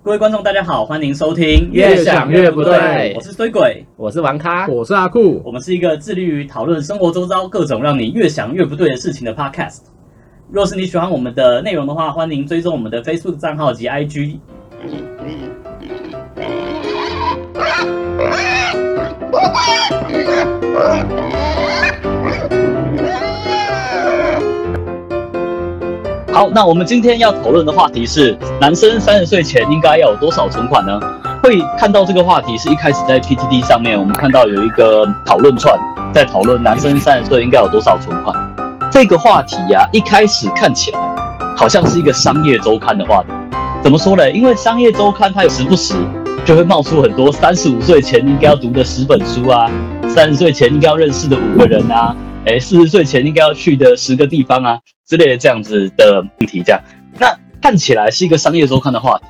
各位观众，大家好，欢迎收听。越想越不对我是衰鬼，我是王咖，我是阿酷，我们是一个致力于讨论生活周遭各种让你越想越不对的事情的 podcast。若是你喜欢我们的内容的话，欢迎追踪我们的 Facebook 账号及 IG。好，那我们今天要讨论的话题是：男生三十岁前应该要有多少存款呢？会看到这个话题是一开始在 PTT 上面，我们看到有一个讨论串在讨论男生三十岁应该有多少存款。这个话题呀、一开始看起来好像是一个商业周刊的话题。怎么说呢？因为商业周刊它有时不时就会冒出很多三十五岁前应该要读的十本书啊，三十岁前应该要认识的五个人啊，哎，四十岁前应该要去的十个地方啊之类的这样子的问题，这样那看起来是一个商业周刊的话题，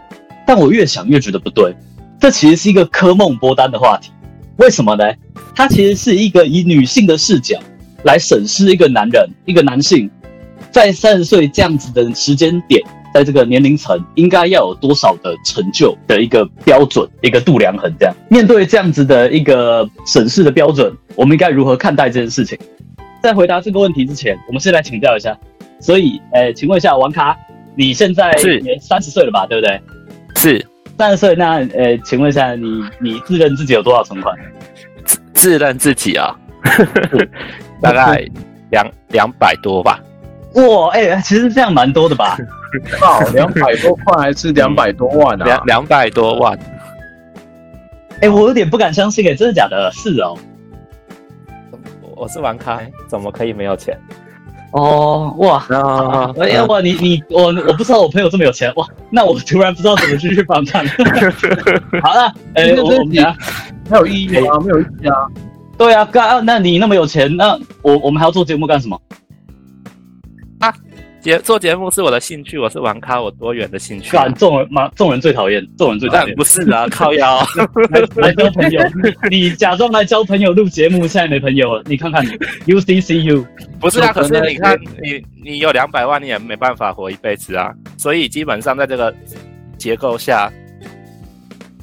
但我越想越觉得不对，这其实是一个科梦波丹的话题。为什么呢？它其实是一个以女性的视角来审视一个男人、一个男性在三十岁这样子的时间点，在这个年龄层应该要有多少的成就的一个标准、一个度量衡。这样面对这样子的一个审视的标准，我们应该如何看待这件事情？在回答这个问题之前，我们先来请教一下。所以，呃，请问一下王卡，你现在是也三十岁了吧？对不对？是三十岁，那呃，请问一下你，你自认自己有多少存款？自认自己啊，大概两两百多吧。哇，哎、其实这样蛮多的吧？靠，两百多块还是两百多万啊？两两百多万，哎、我有点不敢相信，哎，真的假的？是哦。我是玩咖，怎么可以没有钱？哦，哇，啊哎呀，哇，你你我我不知道我朋友这么有钱，哇，那我突然不知道怎么继续访谈。好了，哎、我我们等下没有意义啊，没有意义啊。对啊，干啊，那你那么有钱，那我我们还要做节目干什么？节做节目是我的兴趣，我是玩咖，我多远的兴趣、啊干，？众人嘛，众人最讨厌，众人最讨厌。不是啊，靠腰。来来交朋友，你你假装来交朋友录节目，现在没朋友了，你看看你 UCCU，不是啊，可能是你看，你你有两百万，你也没办法活一辈子啊。所以基本上在这个结构下，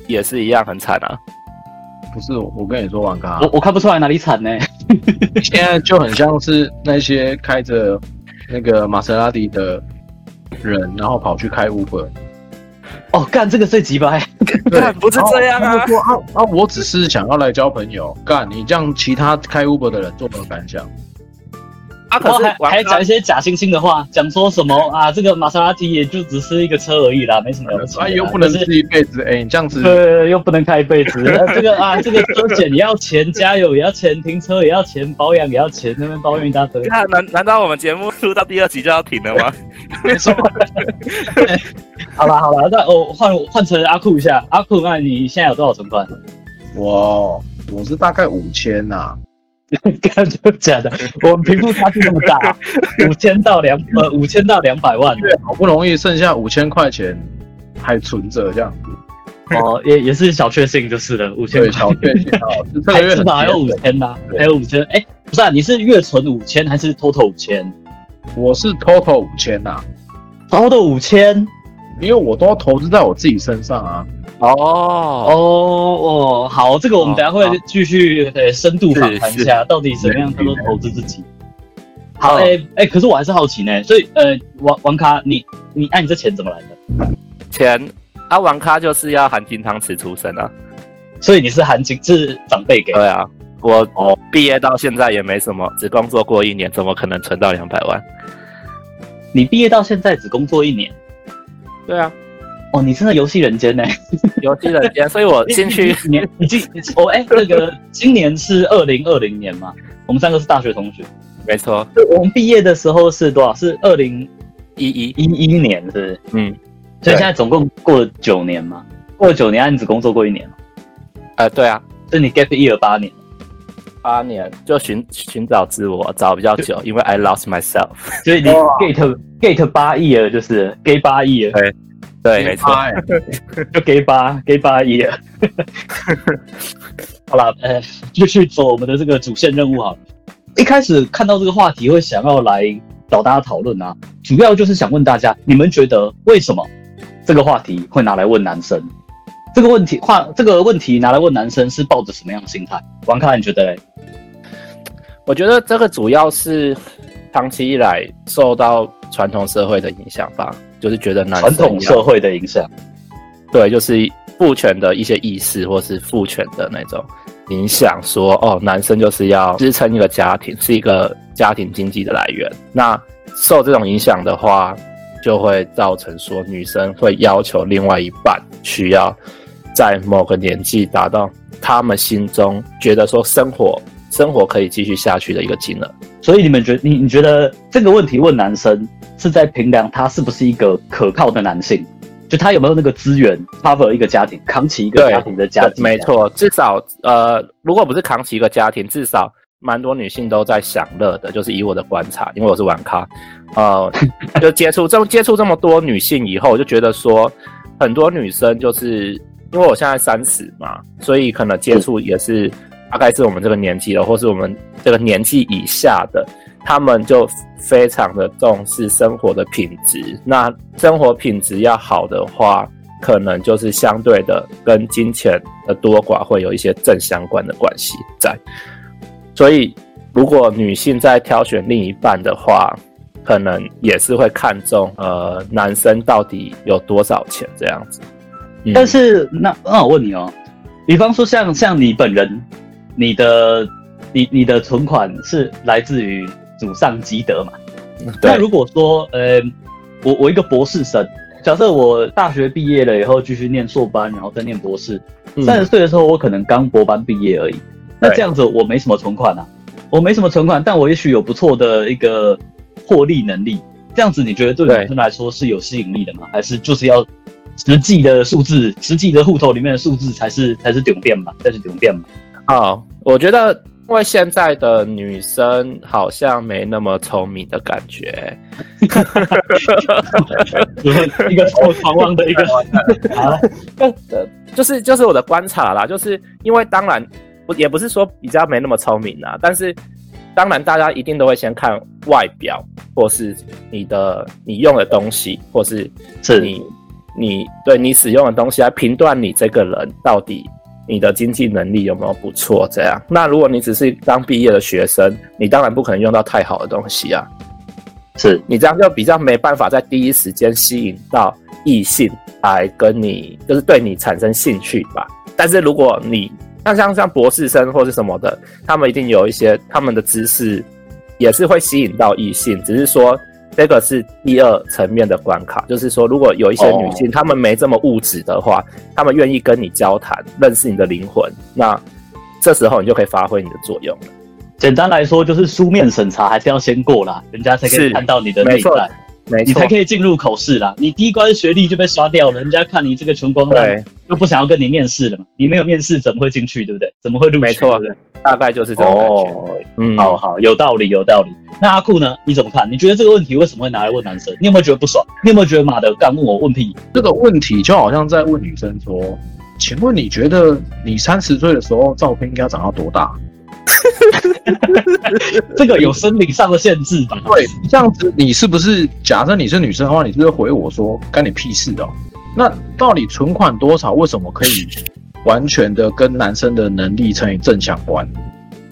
也是一样很惨啊。不是，我跟你说，王咖我，我看不出来哪里惨呢。现在就很像是那些开着那个玛莎拉蒂的人，然后跑去开 Uber。哦，干这个最鸡掰，干不是这样啊啊啊，我只是想要来交朋友。干，你这样其他开 Uber 的人作何感想？啊，可然后还是还讲一些假惺惺的话，讲说什么啊，这个玛莎拉蒂也就只是一个车而已啦，没什么了不起。啊，又不能但是吃一辈子，哎，你这样子，对，又不能开一辈子。呃这个啊，这个车险也要钱，加油也要钱，停车也要钱，保养也要钱，那边抱怨一大堆。那难难道我们节目录到第二集就要停了吗？没错，好了好了，那我换换成阿酷一下，阿酷，那你现在有多少存款？我我是大概五千呐，干就假的，我们贫富差距那么大，五千到两呃五千到两百万，对，好不容易剩下五千块钱还存着这样。子，哦，也也是小确幸就是了，五千对，小确幸 至少还有五千呐，还有五千，哎，不是啊，你是月存五千还是 total 五千？我是 total 五千呐，？total 五千，因为我都要投资在我自己身上啊。哦，哦哦，好，这个我们哦等下会继续呃深度访谈一下，到底怎么样叫做投资自己。好，哦哎哎，可是我还是好奇呢，所以呃，王王咖，你你哎，你这钱怎么来的？钱啊，王咖就是要含金汤匙出生啊。所以你是含金是长辈给的？对啊，我哦毕业到现在也没什么，只工作过一年，怎么可能存到两百万？你毕业到现在只工作一年，对啊，哦，你真的游戏人间呢。游戏人间，所以我进去你你你今哦哎，那个 今年是二零二零年嘛？我们三个是大学同学。没错，我们毕业的时候是多少？是二零一一一一年，是不是？嗯，所以现在总共过了九年嘛？过了九年，啊你只工作过一年，呃，对啊，所以你 gap year 八年。八年就寻寻找自我，找比较久，因为 I lost myself。所以你 gate gate 八亿了，就是 gay 八亿了，对，没错，哎 就 gay 八 gay 八亿了。好了，呃，继续走我们的这个主线任务好了。一开始看到这个话题，会想要来找大家讨论啊，主要就是想问大家，你们觉得为什么这个话题会拿来问男生？这个问题话这个问题拿来问男生是抱着什么样的心态？王凯，你觉得嘞？我觉得这个主要是长期以来受到传统社会的影响吧，就是觉得男生传统社会的影响，对，就是父权的一些意识，或是父权的那种影响，说哦，男生就是要支撑一个家庭，是一个家庭经济的来源。那受这种影响的话，就会造成说女生会要求另外一半需要在某个年纪达到他们心中觉得说生活生活可以继续下去的一个金额。所以你们觉你你觉得这个问题问男生是在评量他是不是一个可靠的男性，就他有没有那个资源 cover 一个家庭，扛起一个家庭的家庭？没错，至少呃，如果不是扛起一个家庭，至少蛮多女性都在享乐的。就是以我的观察，因为我是玩咖，呃，就接触这么接触这么多女性以后，我就觉得说，很多女生就是因为我现在三十嘛，所以可能接触也是。大概是我们这个年纪了，或是我们这个年纪以下的，他们就非常的重视生活的品质。那生活品质要好的话，可能就是相对的跟金钱的多寡会有一些正相关的关系在。所以，如果女性在挑选另一半的话，可能也是会看重呃男生到底有多少钱这样子。但是，那那我问你哦，比方说像像你本人。你的你你的存款是来自于祖上积德嘛？那如果说，呃，我我一个博士生，假设我大学毕业了以后继续念硕班，然后再念博士，三十岁的时候我可能刚博班毕业而已。那这样子我没什么存款啊，我没什么存款，但我也许有不错的一个获利能力。这样子你觉得对女生来说是有吸引力的吗？还是就是要实际的数字，实际的户头里面的数字才是才是顶变嘛？才是顶变嘛？哦，我觉得因为现在的女生好像没那么聪明的感觉，一个超狂妄的一个啊，就是就是我的观察啦，就是因为当然不也不是说比较没那么聪明啊，但是当然大家一定都会先看外表，或是你的你用的东西，或是是你你对你使用的东西来评断你这个人到底。你的经济能力有没有不错？这样，那如果你只是刚毕业的学生，你当然不可能用到太好的东西啊。是你这样就比较没办法在第一时间吸引到异性来跟你，就是对你产生兴趣吧。但是如果你像像像博士生或是什么的，他们一定有一些他们的知识也是会吸引到异性，只是说。这个是第二层面的关卡，就是说，如果有一些女性，她们没这么物质的话，她们愿意跟你交谈，认识你的灵魂，那这时候你就可以发挥你的作用了。简单来说，就是书面审查还是要先过啦，人家才可以看到你的内在。你才可以进入口试啦。你第一关学历就被刷掉了，人家看你这个穷光蛋，就不想要跟你面试了嘛。你没有面试怎么会进去，对不对？怎么会录取？没错，大概就是这种感觉。嗯，好好，有道理，有道理。那阿酷呢？你怎么看？你觉得这个问题为什么会拿来问男生？你有没有觉得不爽？你有没有觉得马的干问我问屁？这个问题就好像在问女生说：“请问你觉得你三十岁的时候照片应该长到多大？” 这个有生理上的限制吧？对，这样子你是不是假设你是女生的话，你是不是回我说干你屁事哦？那到底存款多少？为什么可以完全的跟男生的能力成正相关？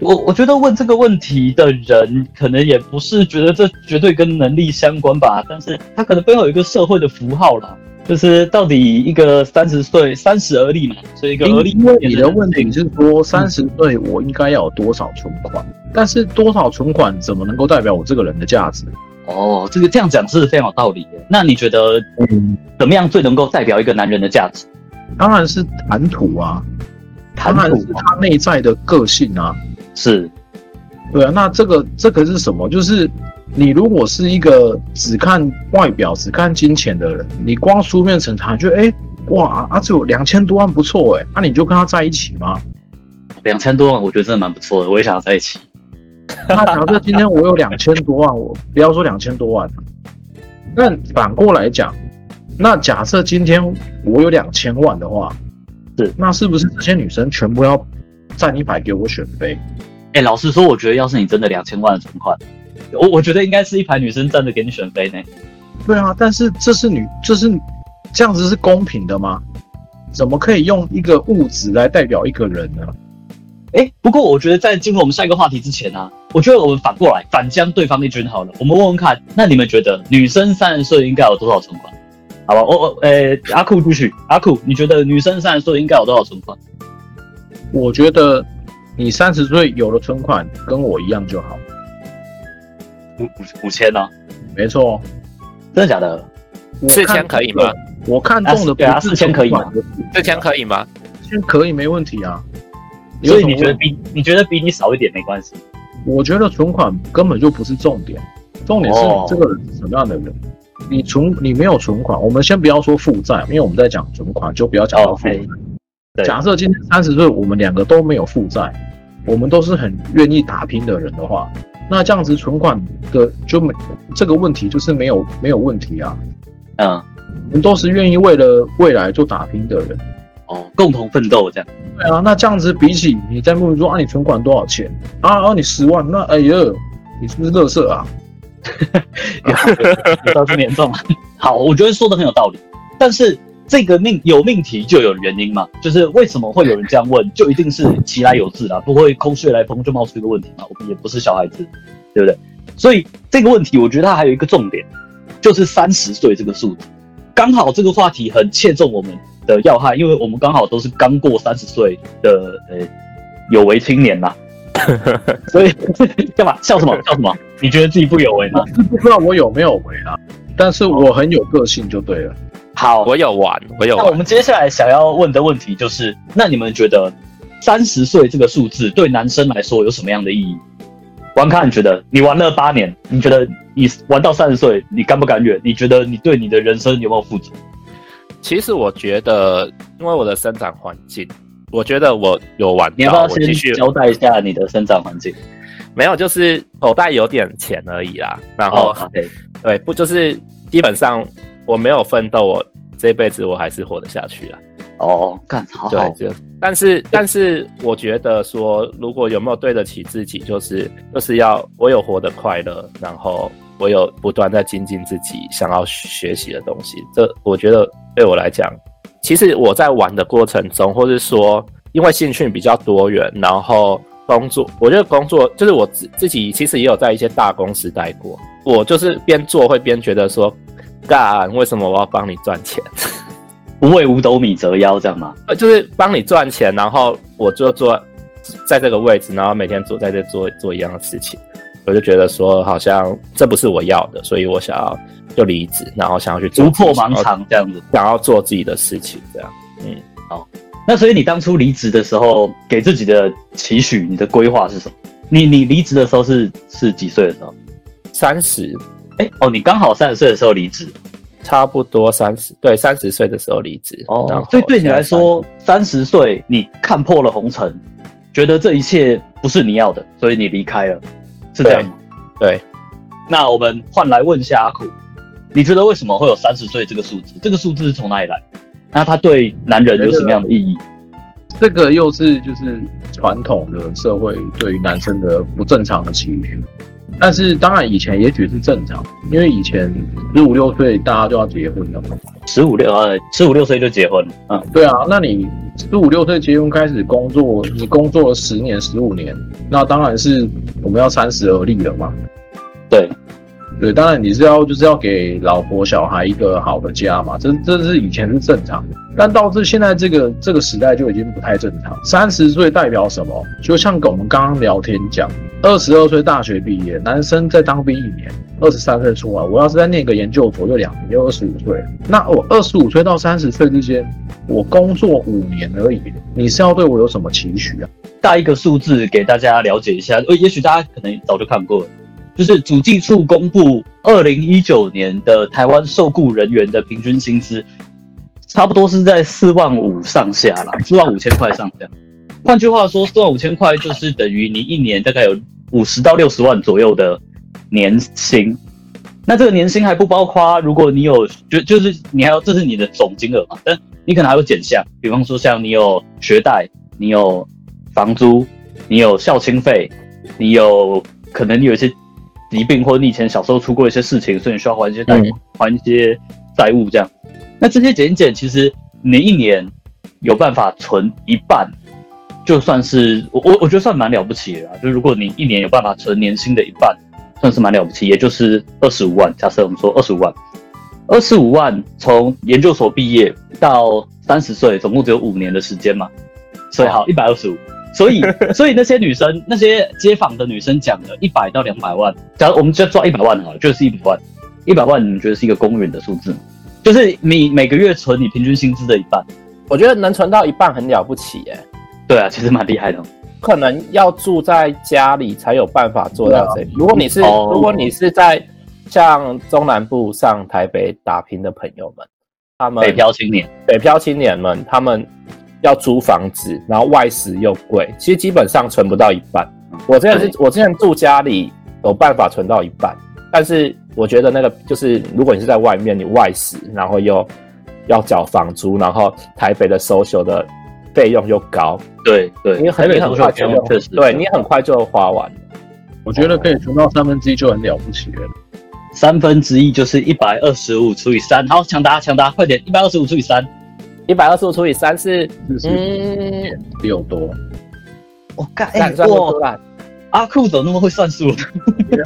我我觉得问这个问题的人，可能也不是觉得这绝对跟能力相关吧，但是他可能背后有一个社会的符号啦。就是到底一个三十岁三十而立嘛，所以一个而立。因为你的问题是说三十岁我应该要有多少存款，但是多少存款怎么能够代表我这个人的价值？哦，这个这样讲是非常有道理的。那你觉得，嗯，怎么样最能够代表一个男人的价值？当然是谈吐啊，谈吐他内在的个性啊，是，对啊。那这个这个是什么？就是。你如果是一个只看外表、只看金钱的人，你光书面审查，觉得哎，哇，阿志有两千多万不错哎，那你就跟他在一起吗？两千多万，我觉得真的蛮不错的，我也想要在一起。那假设今天我有两千多万，我不要说两千多万，那反过来讲，那假设今天我有两千万的话，是，那是不是这些女生全部要站一排给我选妃？哎，老实说，我觉得要是你真的两千万的存款。我我觉得应该是一排女生站着给你选妃呢。对啊，但是这是女，这是这样子是公平的吗？怎么可以用一个物质来代表一个人呢？哎，不过我觉得在进入我们下一个话题之前啊，我觉得我们反过来反将对方一军好了。我们问问看，那你们觉得女生三十岁应该有多少存款？好吧，我我呃，阿酷出去，阿酷，你觉得女生三十岁应该有多少存款？我觉得你三十岁有了存款，跟我一样就好。五五五千呢？没错，真的假的？四千可以吗？我看中的对啊，四千可以吗？四千可以吗？四千可以，没问题啊。所以你觉得比你觉得比你少一点没关系？我觉得存款根本就不是重点，重点是你这个人是什么样的人。你存你没有存款，我们先不要说负债，因为我们在讲存款，就不要讲到负债。假设今天三十岁，我们两个都没有负债，我们都是很愿意打拼的人的话，那这样子存款的就没这个问题，就是没有没有问题啊。嗯，我们都是愿意为了未来做打拼的人。哦，共同奋斗这样。对啊，那这样子比起你在问说啊，你存款多少钱啊？啊，你十万，那哎呀，你是不是乐色啊？有这么严重吗？好，我觉得说的很有道理。但是这个命有命题就有原因嘛，就是为什么会有人这样问，就一定是其来有自啦，不会空穴来风就冒出一个问题嘛。我们也不是小孩子，对不对？所以这个问题，我觉得它还有一个重点，就是三十岁这个数字，刚好这个话题很切中我们的要害，因为我们刚好都是刚过三十岁的呃有为青年呐。所以 干嘛笑什么笑什么？你觉得自己不有为吗？不知道我有没有为啊，但是我很有个性就对了。好，我有玩，我有。那我们接下来想要问的问题就是：那你们觉得三十岁这个数字对男生来说有什么样的意义？王康，你觉得你玩了八年，你觉得你玩到三十岁，你甘不甘愿？你觉得你对你的人生有没有负责？其实我觉得，因为我的生长环境。我觉得我有玩，你要不要先交代一下你的生长环境？没有，就是口袋有点钱而已啦。然后，对，不就是基本上我没有奋斗，我这辈子我还是活得下去啊。哦，干好。对，就但是但是我觉得说，如果有没有对得起自己，就是就是要我有活得快乐，然后我有不断在精进自己想要学习的东西。这我觉得对我来讲。其实我在玩的过程中，或是说，因为兴趣比较多元，然后工作，我觉得工作就是我自自己其实也有在一些大公司待过。我就是边做会边觉得说，干为什么我要帮你赚钱？不为五斗米折腰这样吗？呃，就是帮你赚钱，然后我就坐在这个位置，然后每天坐在这做做一样的事情，我就觉得说好像这不是我要的，所以我想要。就离职，然后想要去突破盲肠这样子，想要做自己的事情这样。嗯，好。那所以你当初离职的时候，给自己的期许，你的规划是什么？你你离职的时候是是几岁的时候？三十。哎哦，你刚好三十岁的时候离职，差不多三十。对，三十岁的时候离职。哦，所以对你来说，三十岁你看破了红尘，觉得这一切不是你要的，所以你离开了，是这样吗？对。那我们换来问一下阿苦。你觉得为什么会有三十岁这个数字？这个数字是从哪里来？那它对男人有什么样的意义？这个又是就是传统的社会对于男生的不正常的期许。但是当然以前也许是正常，因为以前十五六岁大家就要结婚了嘛。十五六呃，十五六岁就结婚了。嗯，对啊，那你十五六岁结婚开始工作，你工作了十年十五年，那当然是我们要三十而立了嘛。对。对，当然你是要就是要给老婆小孩一个好的家嘛，这这是以前是正常的，但到这现在这个这个时代就已经不太正常。三十岁代表什么？就像我们刚刚聊天讲，二十二岁大学毕业，男生在当兵一年，二十三岁出来，我要是再念个研究所，就两年，就二十五岁。那我二十五岁到三十岁之间，我工作五年而已，你是要对我有什么期许啊？带一个数字给大家了解一下，呃，也许大家可能早就看过了。就是主计处公布二零一九年的台湾受雇人员的平均薪资，差不多是在四万五上下啦，四万五千块上下。换句话说，四万五千块就是等于你一年大概有五十到六十万左右的年薪。那这个年薪还不包括，如果你有就就是你还有这是你的总金额嘛？但你可能还有减项，比方说像你有学贷，你有房租，你有校清费，你有可能你有一些。疾病或者你以前小时候出过一些事情，所以你需要还一些贷款，还一些债务这样。那这些减减，其实你一年有办法存一半，就算是我我我觉得算蛮了不起的啦。就如果你一年有办法存年薪的一半，算是蛮了不起，也就是二十五万。假设我们说二十五万，二十五万从研究所毕业到三十岁，总共只有五年的时间嘛，所以好一百二十五。所以 所以那些女生，那些街访的女生讲的一百到两百万，假如我们就抓一百万好了，就是一百万，一百万你们觉得是一个公允的数字吗？就是你每个月存你平均薪资的一半。我觉得能存到一半很了不起耶。对啊，其实蛮厉害的。可能要住在家里才有办法做到这里。如果你是哦如果你是在像中南部上台北打拼的朋友们，他们北漂青年，北漂青年们，他们要租房子，然后外食又贵，其实基本上存不到一半。我之前是我之前住家里有办法存到一半，但是我觉得那个就是如果你是在外面，你外食，然后又要缴房租，然后台北的 social 的费用又高，对对，你很你很快就确实对你很快就花完了。我觉得可以存到三分之一就很了不起了。三分之一就是一百二十五除以三。好，抢答抢答，快点，一百二十五除以三。一百二十五除以三是，嗯，六多，我干，算算不出来。阿酷怎么那么会算数？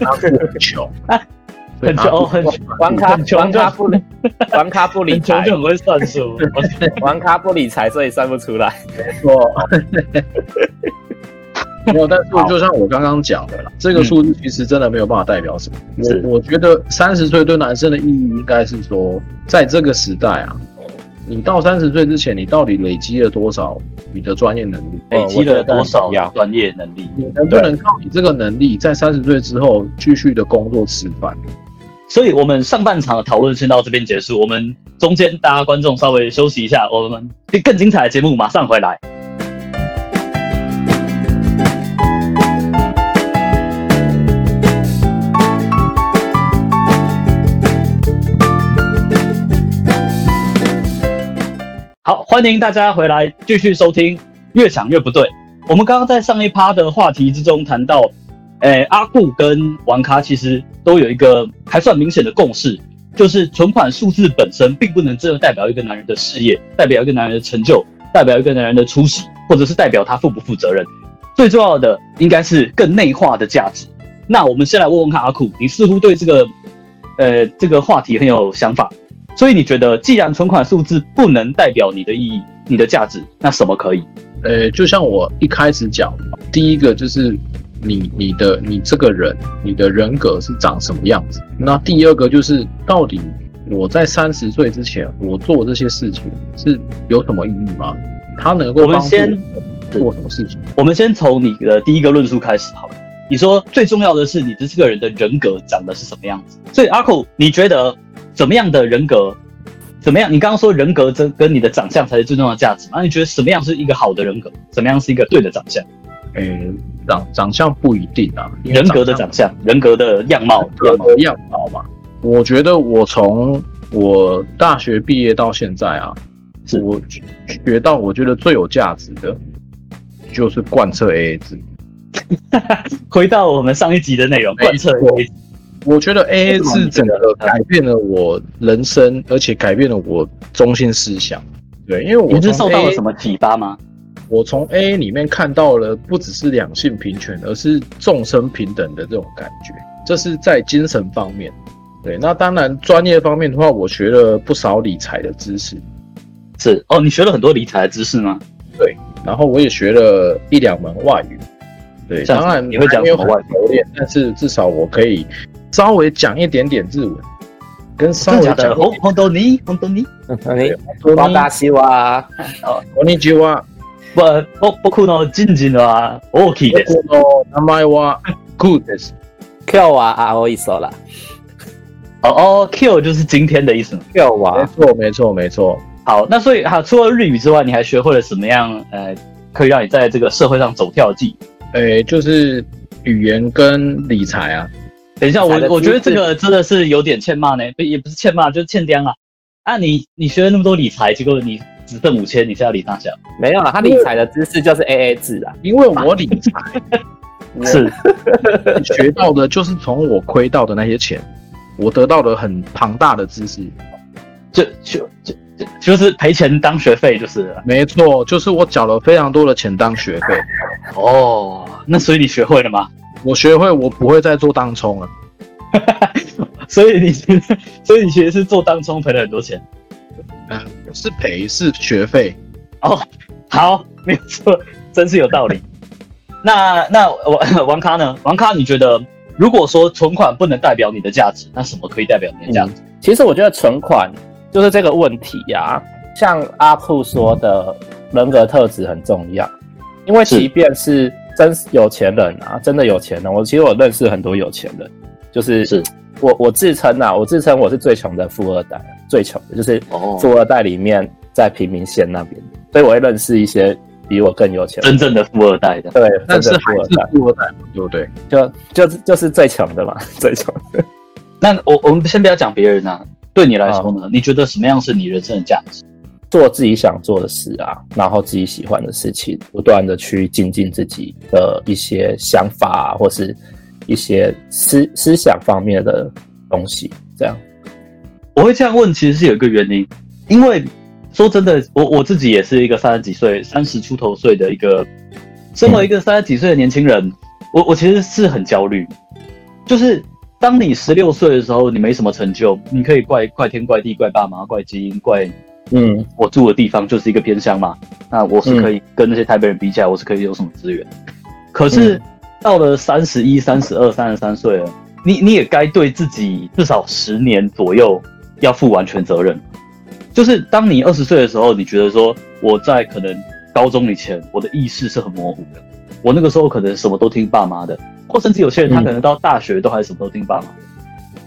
阿酷很穷，很穷哦，很穷，玩咖很穷就玩咖不理玩咖不理财很穷就，很会算数。玩咖不理财，所以算不出来。没错。没有，但是就像我刚刚讲的啦，这个数字其实真的没有办法代表什么。是我我觉得三十岁对男生的意义应该是说，在这个时代啊，你到三十岁之前，你到底累积了多少你的专业能力？累积了多少专业能力？你能不能靠你这个能力，在三十岁之后继续的工作吃饭？所以我们上半场的讨论先到这边结束，我们中间大家观众稍微休息一下，我们更精彩的节目马上回来。欢迎大家回来继续收听，越想越不对。我们刚刚在上一趴的话题之中谈到，诶、阿顾跟王咖其实都有一个还算明显的共识，就是存款数字本身并不能真的代表一个男人的事业，代表一个男人的成就，代表一个男人的出息，或者是代表他负不负责任。最重要的应该是更内化的价值。那我们先来问问看阿库，你似乎对这个呃这个话题很有想法，所以你觉得既然存款数字不能代表你的意义、你的价值，那什么可以？呃，就像我一开始讲的，第一个就是你你的你这个人，你的人格是长什么样子。那第二个就是到底我在三十岁之前，我做这些事情是有什么意义吗？他能够帮助我们先做什么事情？我们先从你的第一个论述开始好了。你说最重要的是你的这个人的人格长得是什么样子？所以阿酷，你觉得怎么样的人格？怎么样？你刚刚说人格这跟你的长相才是最重要的价值，那你觉得什么样是一个好的人格？怎么样是一个对的长相？诶、长长相不一定啊，人格的长相，人格的样貌，样貌。格样貌嘛。我觉得我从我大学毕业到现在啊，我学到我觉得最有价值的，就是贯彻 AA 制。回到我们上一集的内容，没贯彻 AA 制。我觉得 AA 制整个改变了我人生，而且改变了我中心思想。对，因为我你是受到了什么启发吗？我从 AA 里面看到了不只是两性平权，而是众生平等的这种感觉。这是在精神方面。对，那当然专业方面的话，我学了不少理财的知识，是哦，你学了很多理财的知识吗？对然后我也学了一两门外语。对，当然你会讲没有很什么外语熟练，但是至少我可以稍微讲一点点日文，跟稍微讲真的假的？红红豆泥，红豆泥。你说瓦达西瓦，こんにちは。不，僕僕の人事は大きいです。僕の名前はグーです。 Q 瓦阿欧伊索啦哦哦，Q 就是今天的意思嘛。 ，Q 没瓦错，没错，没错。好，那所以哈，除了日语之外，你还学会了什么样呃，可以让你在这个社会上走跳的技能？诶，就是语言跟理财啊。 等一下，我我觉得这个真的是有点欠骂呢，不也不是欠骂，就是欠刁啊。啊你，你学了那么多理财，结果你只剩五千，你是要理大小？没有啦，他理财的知识就是 AA 制啊。因为我理财，是，我学到的就是从我亏到的那些钱，我得到了很庞大的知识。就就就就就是赔钱当学费就是了。没错，就是我缴了非常多的钱当学费，哦，那所以你学会了吗？我学会我不会再做当冲了。所以你其实，所以你其实是做当冲赔了很多钱。嗯，是赔是学费。哦，好，没有错，真是有道理。那那王王咖呢？王咖，你觉得如果说存款不能代表你的价值，那什么可以代表你的价值？其实我觉得存款就是这个问题呀、像阿铺说的，人格特质很重要，因为即便是真有钱人啊，真的有钱人，我其实我认识很多有钱人，就是是我我自称啊，我自称我是最穷的富二代，最穷的就是哦富二代里面在平民线那边，所以我会认识一些比我更有钱，真正的富二代的。对，但是还是富二代，富二代，对不对？就就是就是最穷的嘛，最穷的。那我我们先不要讲别人啊，对你来说呢？你觉得什么样是你人生的价值？做自己想做的事啊，然后自己喜欢的事情，不断的去精进自己的一些想法、啊，或是一些思思想方面的东西，这样。我会这样问，其实是有一个原因，因为说真的，我我自己也是一个三十几岁、三十出头岁的一个，身为一个三十几岁的年轻人，我我其实是很焦虑，就是当你十六岁的时候，你没什么成就，你可以怪怪天怪地、怪爸妈、怪基因、怪嗯我住的地方就是一个偏乡嘛，那我是可以跟那些台北人比起来，我是可以有什么资源。可是到了三十一、三十二、三十三岁了，你你也该对自己至少十年左右要负完全责任。就是当你二十岁的时候，你觉得说我在可能高中以前，我的意识是很模糊的，我那个时候可能什么都听爸妈的，或甚至有些人他可能到大学都还什么都听爸妈的。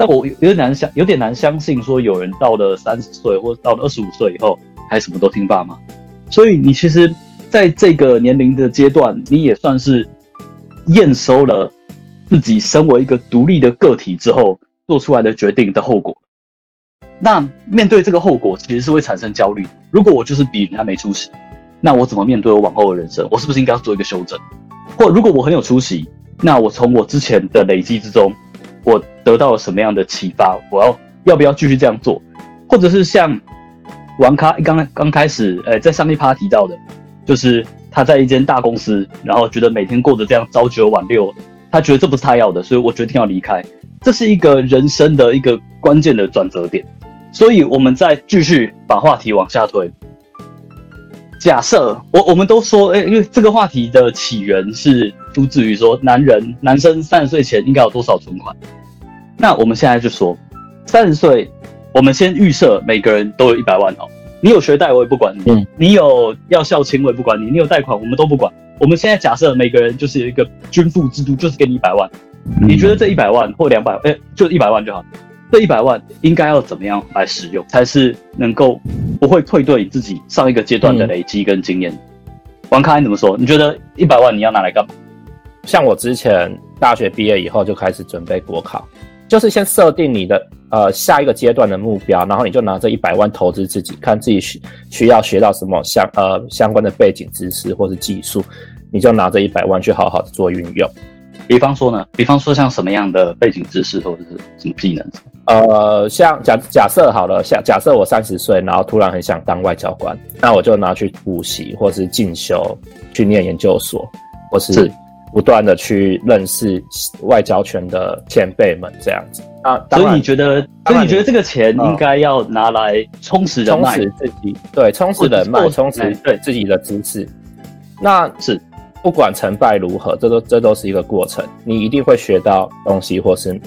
但我有点难相，有点难相信说有人到了三十岁或者到了二十五岁以后还什么都听爸妈。所以你其实在这个年龄的阶段，你也算是验收了自己身为一个独立的个体之后做出来的决定的后果。那面对这个后果，其实是会产生焦虑。如果我就是比人家没出息，那我怎么面对我往后的人生？我是不是应该要做一个修正？或如果我很有出息，那我从我之前的累积之中，得到了什么样的启发？我要要不要继续这样做？或者是像王咖刚刚开始，呃，在上一趴提到的，就是他在一间大公司，然后觉得每天过着这样朝九晚六，他觉得这不是他要的，所以我决定要离开。这是一个人生的一个关键的转折点。所以我们再继续把话题往下推。假设我我们都说，哎、因为这个话题的起源是出自于说，男人男生三十岁前应该有多少存款？那我们现在就说，三十岁，我们先预设每个人都有一百万哦。你有学贷我也不管你，嗯你有要校清我也不管你，你有贷款我们都不管。我们现在假设每个人就是有一个均富制度，就是给你一百万，你觉得这一百万或两百，哎，就一百万就好。这一百万应该要怎么样来使用，才是能够不会退对你自己上一个阶段的累积跟经验？王康你怎么说？你觉得一百万你要拿来干嘛？像我之前大学毕业以后就开始准备国考，就是先设定你的呃下一个阶段的目标，然后你就拿这一百万投资自己，看自己需需要学到什么相呃相关的背景知识或是技术，你就拿这一百万去好好的做运用。比方说呢？比方说像什么样的背景知识或者是什么技能？呃，像假假设好了，假假设我三十岁，然后突然很想当外交官，那我就拿去补习或是进修，去念研究所，或是是不断的去认识外交圈的前辈们这样子。啊，所以你觉得，所以你觉得这个钱嗯应该要拿来充实人充脉？实自己，对，充实人脉，充实对自己的知识。那是不管成败如何，这都这都是一个过程，你一定会学到东西，或是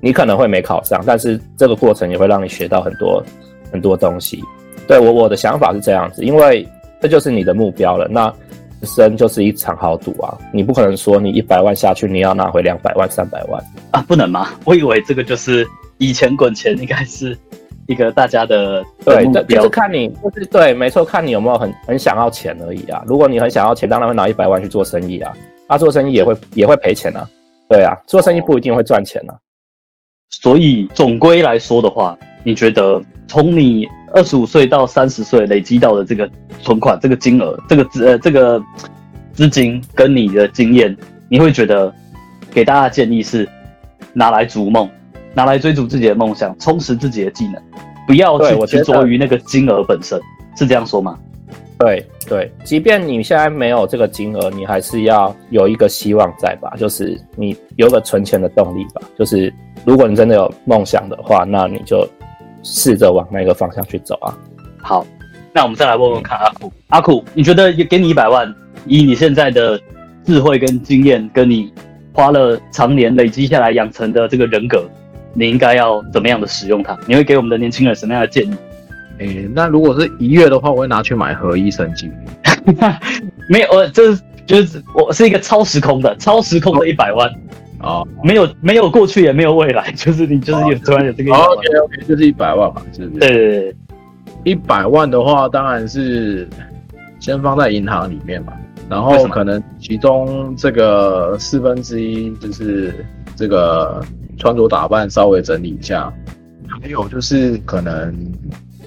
你可能会没考上，但是这个过程也会让你学到很多很多东西。对我我的想法是这样子，因为这就是你的目标了。那人生就是一场豪赌啊，你不可能说你一百万下去，你要拿回两百万、三百万。啊，不能吗？我以为这个就是以前滚钱，应该是一个大家的的对，就是。看你，就是对，没错，看你有没有很很想要钱而已啊。如果你很想要钱，当然会拿一百万去做生意啊。他、做生意也会也会赔钱啊。对啊，做生意不一定会赚钱啊。所以总归来说的话，你觉得从你二十五岁到三十岁累积到的这个存款、这个金额、这个资呃这个资金跟你的经验，你会觉得给大家的建议是拿来逐梦，拿来追逐自己的梦想，充实自己的技能。不要去对我觉得执着于那个金额本身，是这样说吗？对对，即便你现在没有这个金额，你还是要有一个希望在吧？就是你有个存钱的动力吧。就是如果你真的有梦想的话，那你就试着往那个方向去走啊。好，那我们再来问问看阿酷，阿酷，你觉得给你一百万，以你现在的智慧跟经验，跟你花了常年累积下来养成的这个人格，你应该要怎么样的使用它？你会给我们的年轻人什么样的建议？诶、那如果是一月的话，我会拿去买合一生技。没有，我这是就是我是一个超时空的，超时空的一百万，哦。没有没有过去也没有未来，就是你就是有突然有这个一百万。，OK OK，就是一百万嘛，是不是？对对对，一百万的话，当然是先放在银行里面嘛，然后可能其中这个四分之一就是这个穿着打扮稍微整理一下，还有就是可能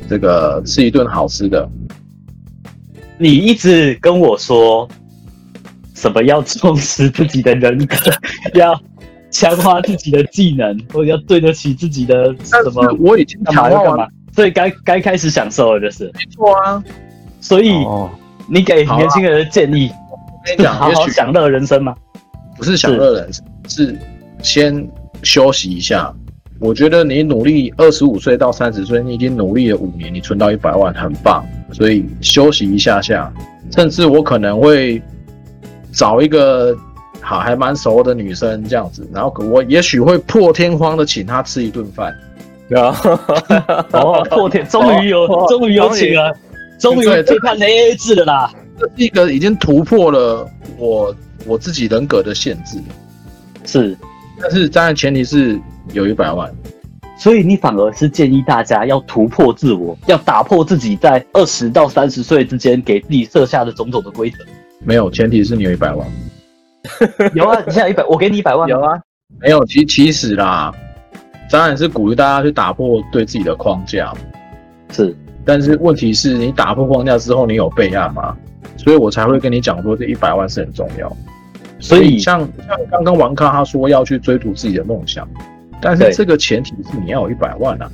这个吃一顿好吃的，你一直跟我说什么要充实自己的人格，要强化自己的技能，或者要对得起自己的什么我已经干嘛强化完要干嘛，所以该该开始享受了，就是。没错啊。所以哦，你给年轻人的建议是我跟你讲，好好享乐人生吗？不是享乐人生，是先休息一下。我觉得你努力二十五岁到三十岁，你已经努力了五年，你存到一百万，很棒。所以休息一下下，甚至我可能会找一个好还蛮熟的女生这样子，然后我也许会破天荒的请她吃一顿饭。然后 哦，破天，终于有，哦终于有请了，终于对可以看 A A 制了啦。这是一个已经突破了我我自己人格的限制，是，但是当然前提是有一百万。所以你反而是建议大家要突破自我，要打破自己在二十到三十岁之间给自己设下的种种的规则。没有，前提是你有一百万。有啊，你现在一百，我给你一百万。有，啊，没有，其其实啦，当然是鼓励大家去打破对自己的框架。是但是问题是你打破框架之后，你有备案吗？所以我才会跟你讲说，这一百万是很重要。所以像像刚刚王康他说要去追逐自己的梦想，但是这个前提是你要有一百万啊。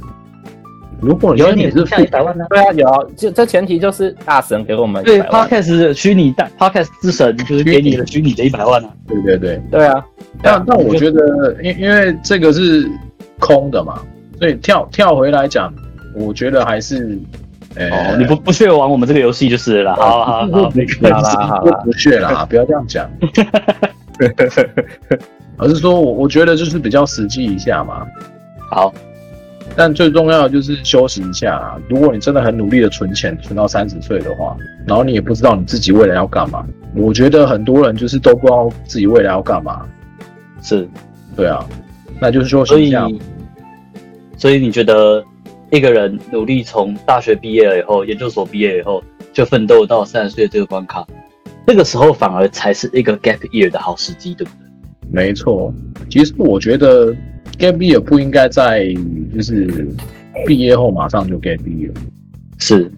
如果你有你是你像一百万呢？对啊，有啊，就这前提就是大神给我们对一百万，，Podcast 的虚拟大 Podcast 之神就是给你的虚拟的一百万啊。对对对，对啊，但但我觉得，因因为这个是空的嘛，所以跳跳回来讲，我觉得还是，呃、哦，你不不屑玩我们这个游戏就是了啦。好好好，没关好系。啦好啦，不不屑啦，不要这样讲。而是说我我觉得就是比较实际一下嘛，好，但最重要的就是休息一下啊。如果你真的很努力的存钱，存到三十岁的话，然后你也不知道你自己未来要干嘛，我觉得很多人就是都不知道自己未来要干嘛。是，对啊，那就是休所以息一下。所以你觉得一个人努力从大学毕业了以后，研究所毕业以后，就奋斗到三十岁这个关卡，那个时候反而才是一个 gap year 的好时机，对不对？没错，其实我觉得 gap year 不应该在就是毕业后马上就 gap year。是，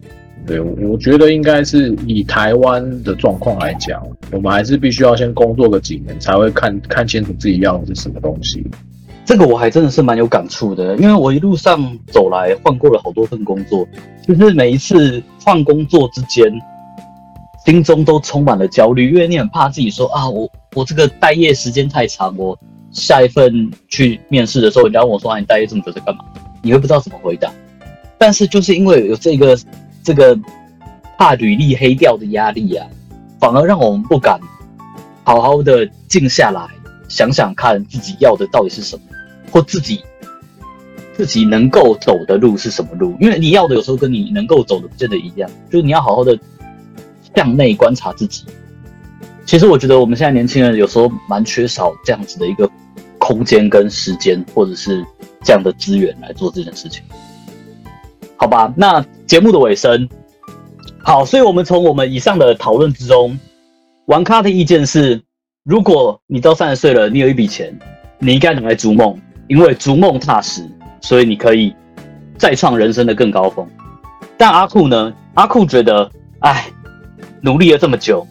对，我我觉得应该是以台湾的状况来讲，我们还是必须要先工作个几年，才会看看清楚自己要的是什么东西。这个我还真的是蛮有感触的，因为我一路上走来换过了好多份工作，就是每一次换工作之间，心中都充满了焦虑，因为你很怕自己说啊，我我这个待业时间太长，我下一份去面试的时候，人家问我说啊，你待业这么久在干嘛？你会不知道怎么回答。但是就是因为有这个这个怕履历黑掉的压力啊，反而让我们不敢好好的静下来想想看自己要的到底是什么。或自己自己能够走的路是什么路？因为你要的有时候跟你能够走的不见得一样，就是你要好好的向内观察自己。其实我觉得我们现在年轻人有时候蛮缺少这样子的一个空间跟时间，或者是这样的资源来做这件事情。好吧，那节目的尾声，好，所以我们从我们以上的讨论之中，玩咖的意见是：如果你到三十岁了，你有一笔钱，你应该拿来逐梦，因为逐梦踏实，所以你可以再创人生的更高峰。但阿酷呢？阿酷觉得，哎，努力了这么久，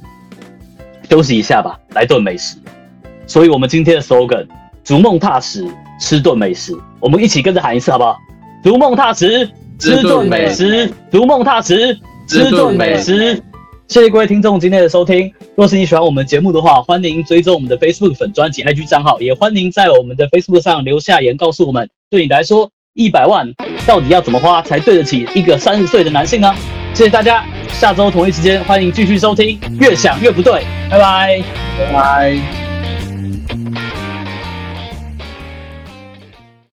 休息一下吧，来顿美食。所以我们今天的 slogan：逐梦踏实，吃顿美食。我们一起跟着喊一次好不好？逐梦踏实，吃顿美食，逐梦踏实，吃顿美食。谢谢各位听众今天的收听。若是你喜欢我们节目的话，欢迎追踪我们的 Facebook 粉专辑 IG 账号，也欢迎在我们的 Facebook 上留下言，告诉我们对你来说，一百万到底要怎么花才对得起一个三十岁的男性呢？谢谢大家，下周同一时间欢迎继续收听越想越不对拜拜。拜拜。